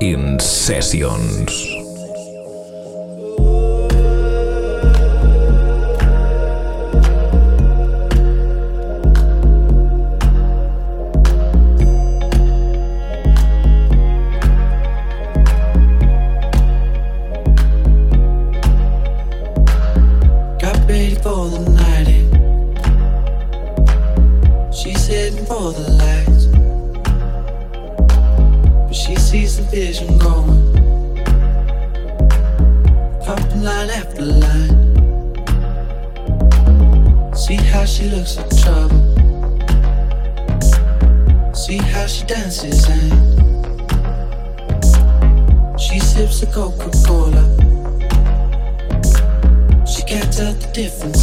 In sessions. dances and she sips a Coca Cola. She can't tell the difference.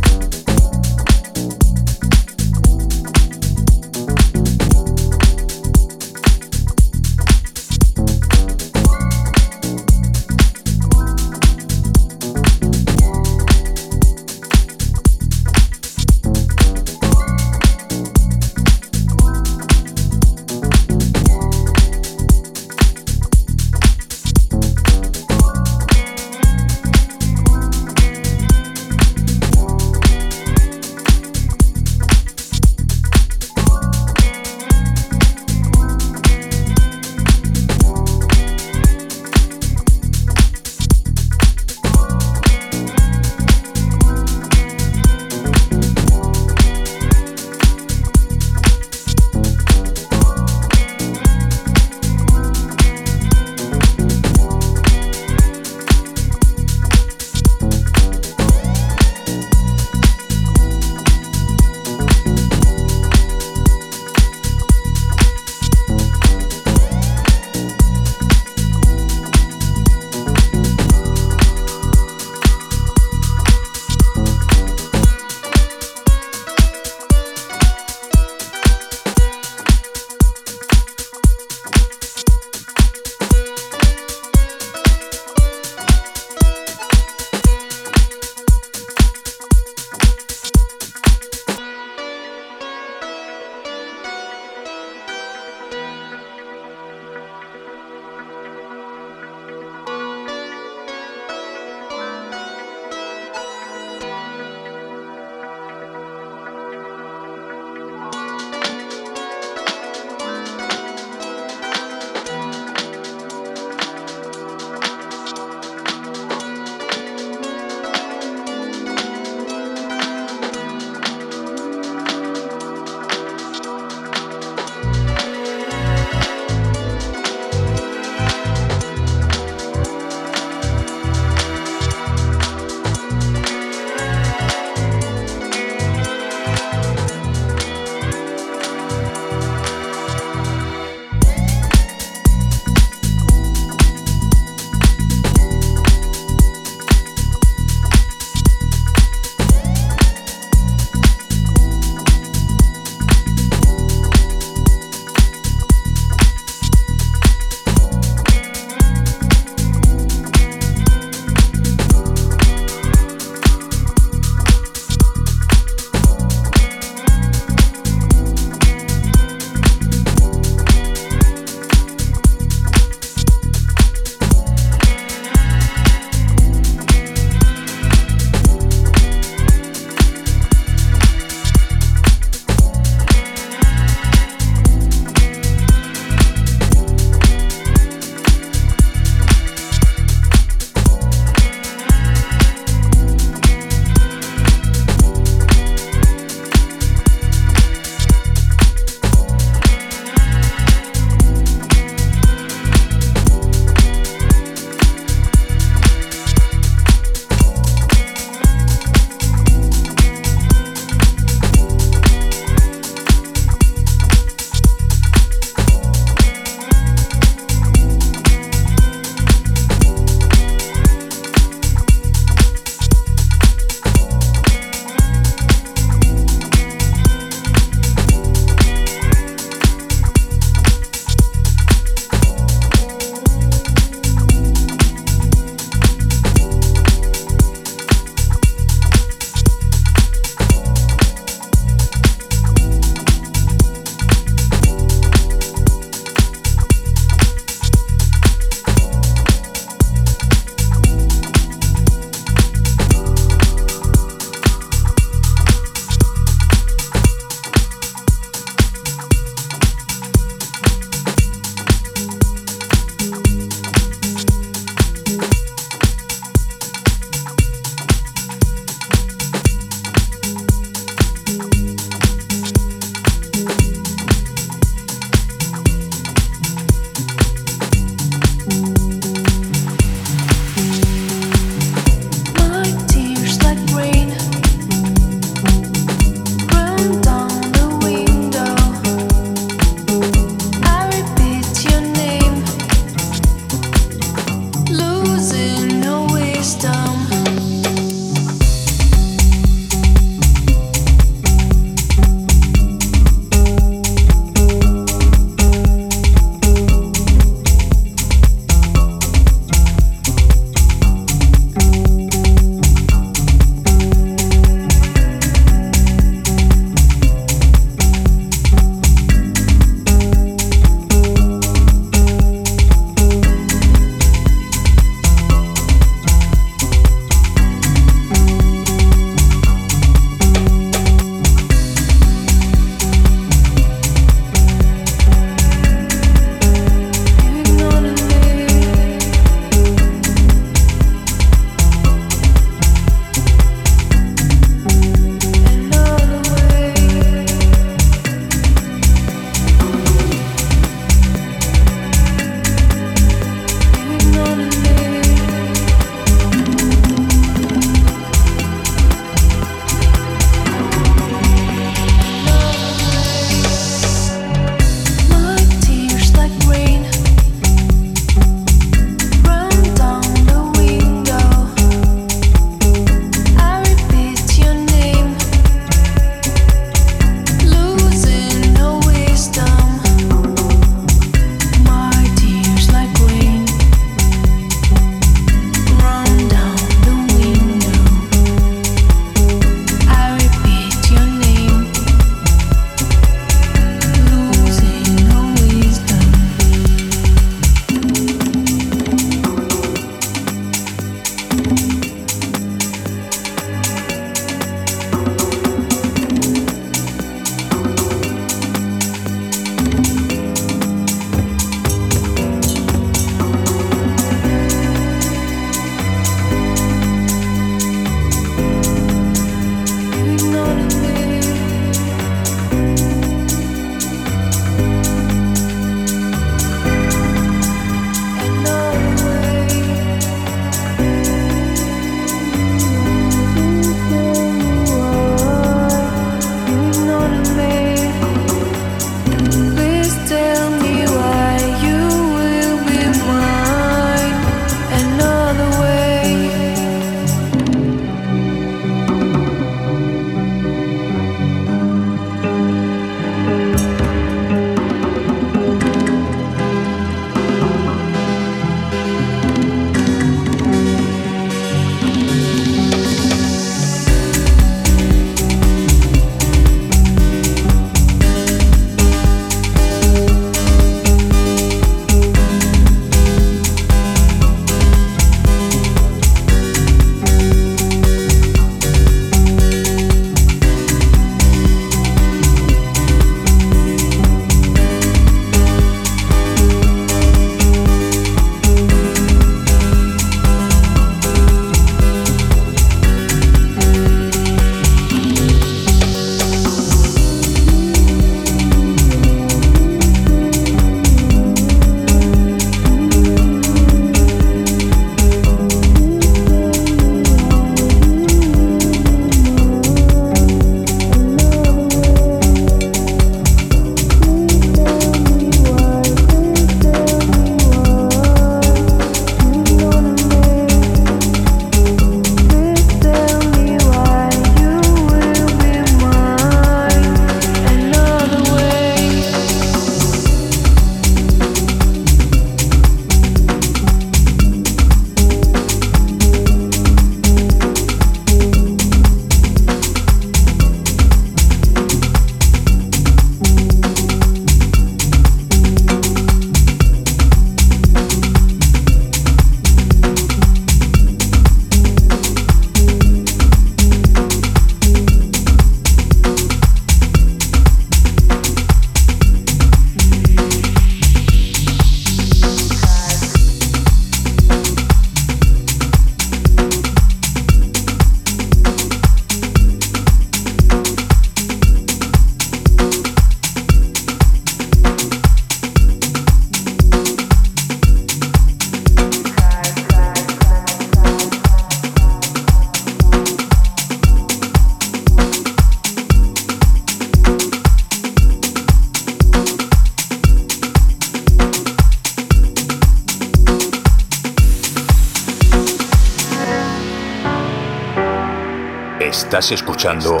Escuchando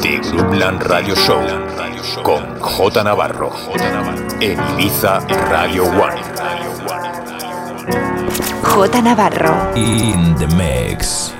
The Groupland Radio Show con J Navarro en Ibiza Radio One. J Navarro in the mix.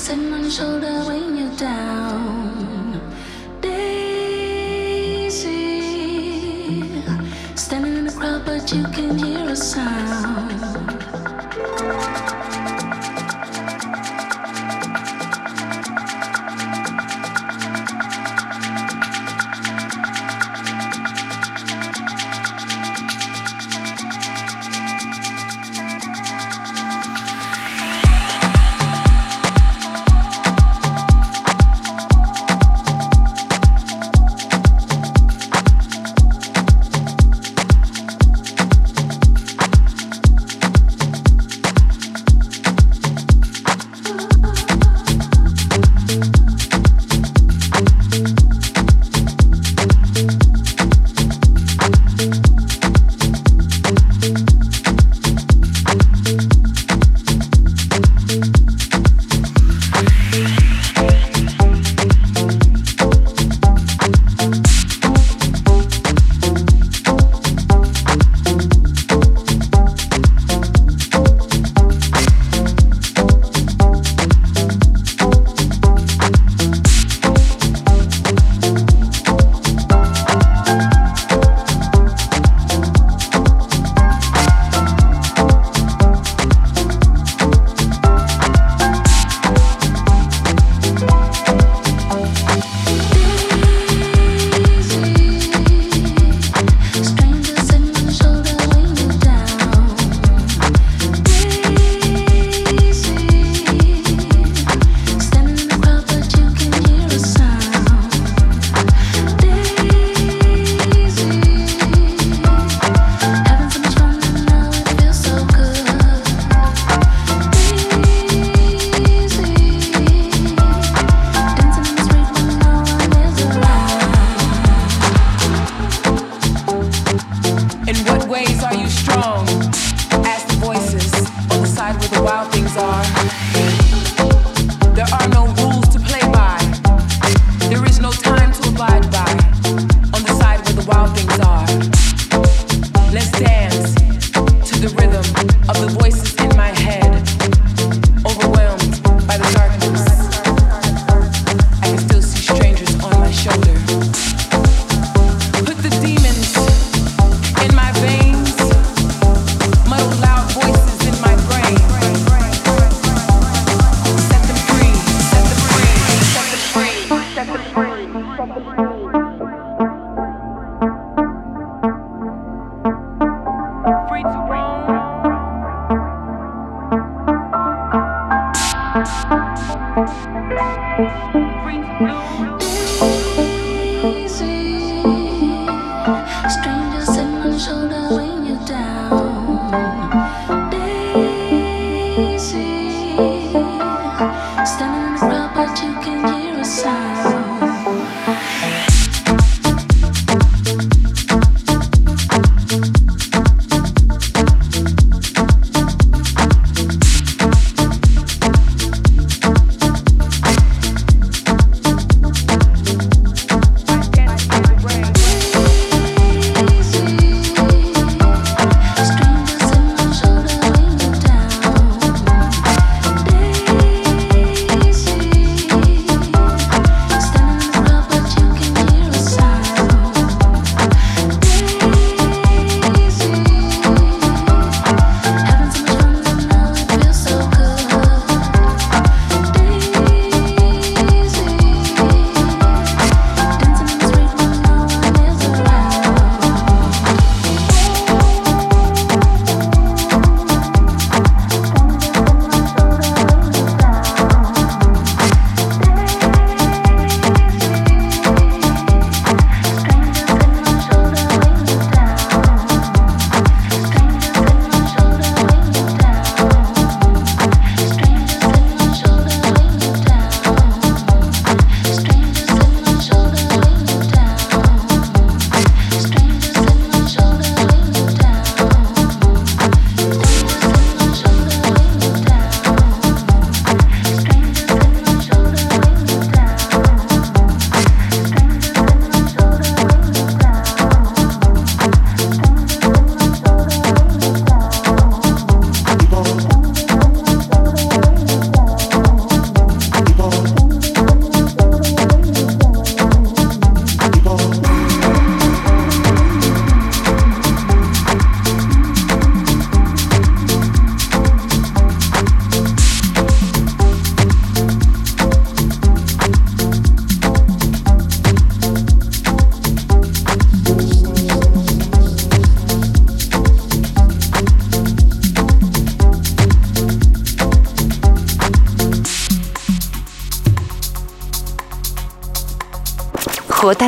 sitting on your shoulder when you're down. Daisy, standing in the crowd, but you can hear a sound.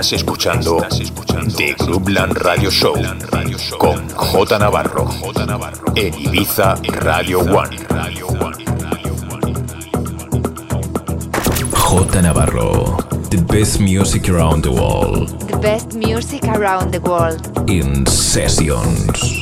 Estás escuchando The Groupland Radio Show con J Navarro en Ibiza Radio One. J Navarro, the best music around the world The best music around the world. in sessions.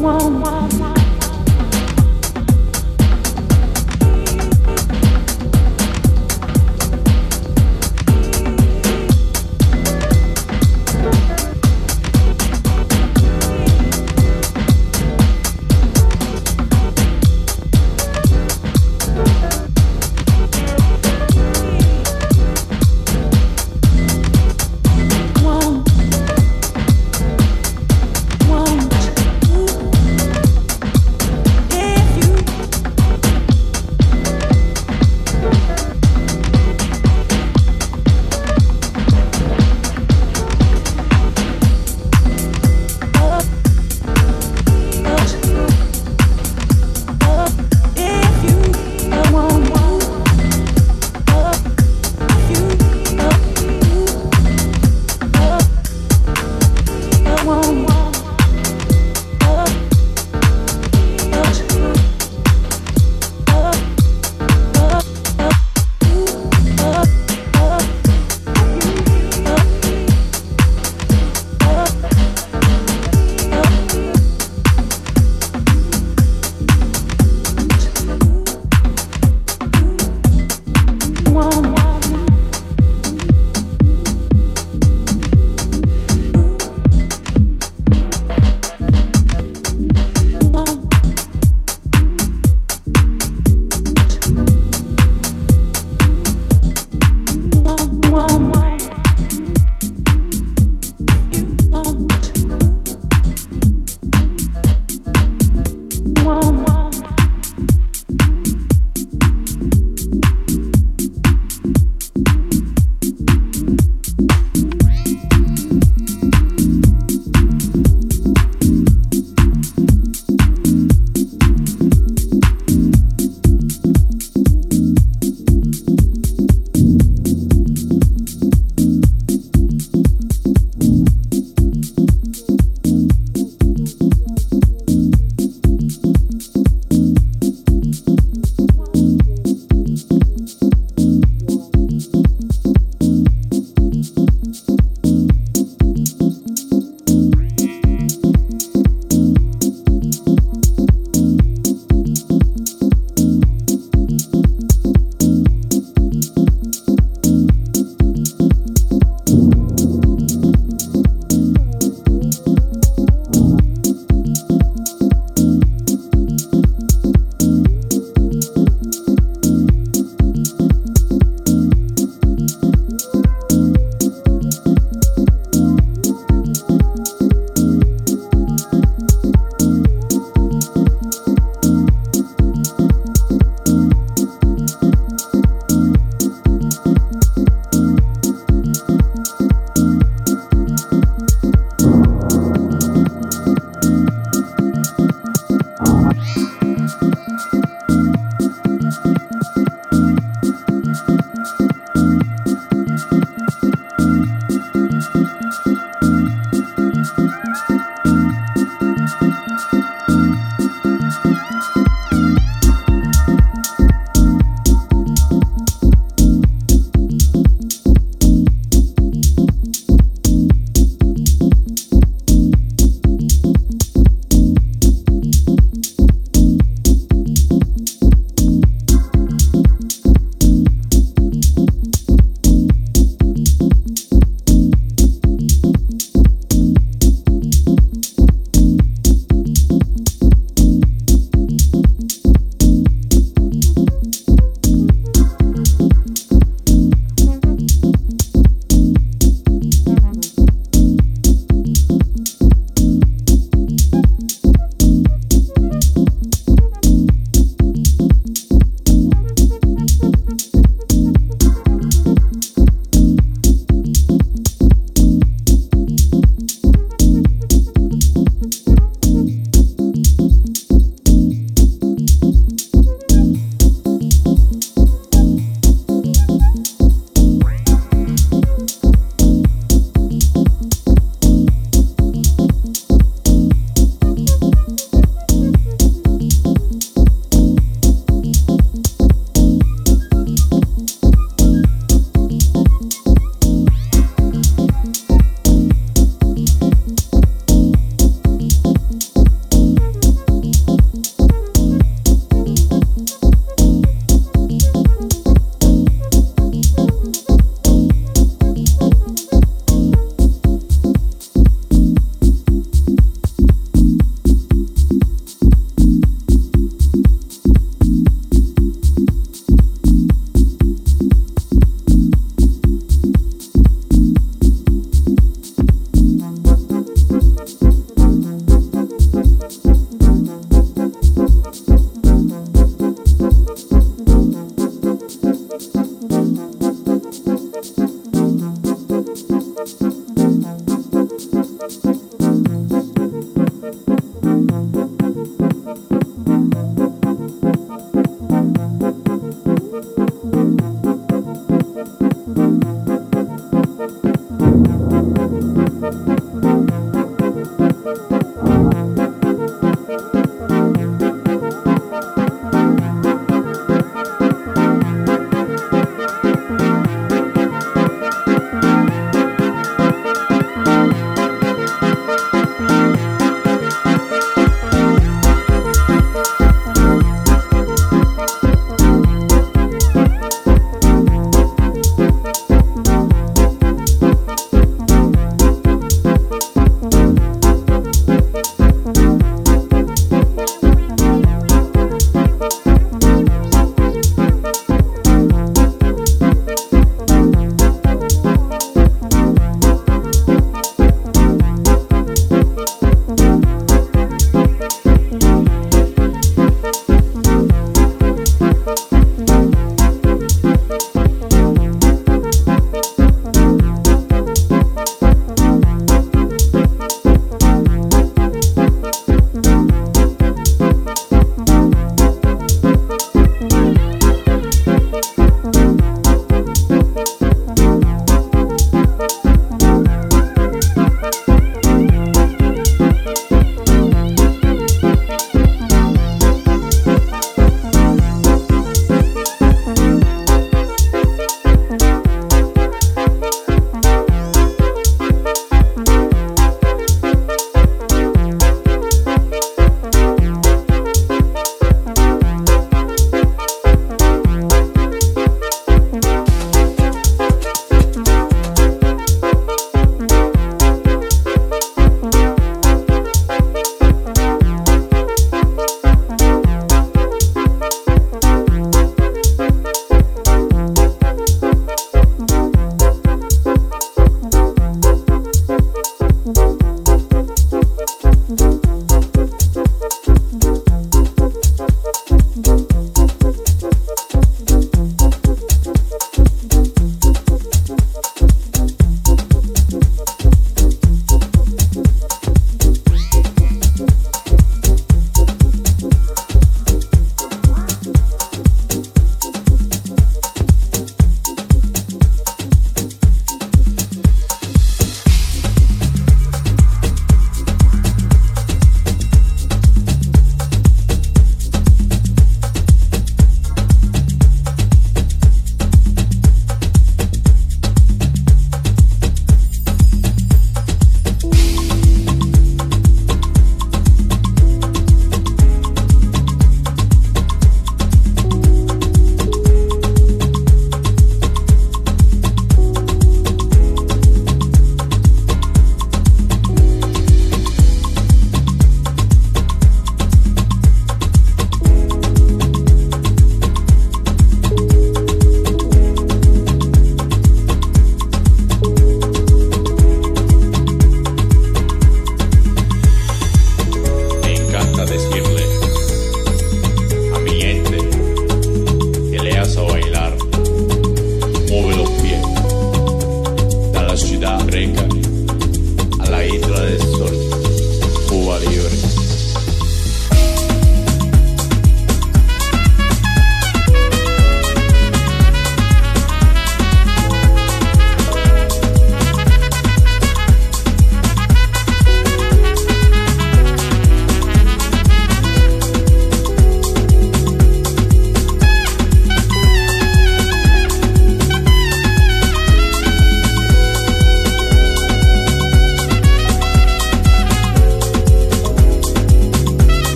one, one, one.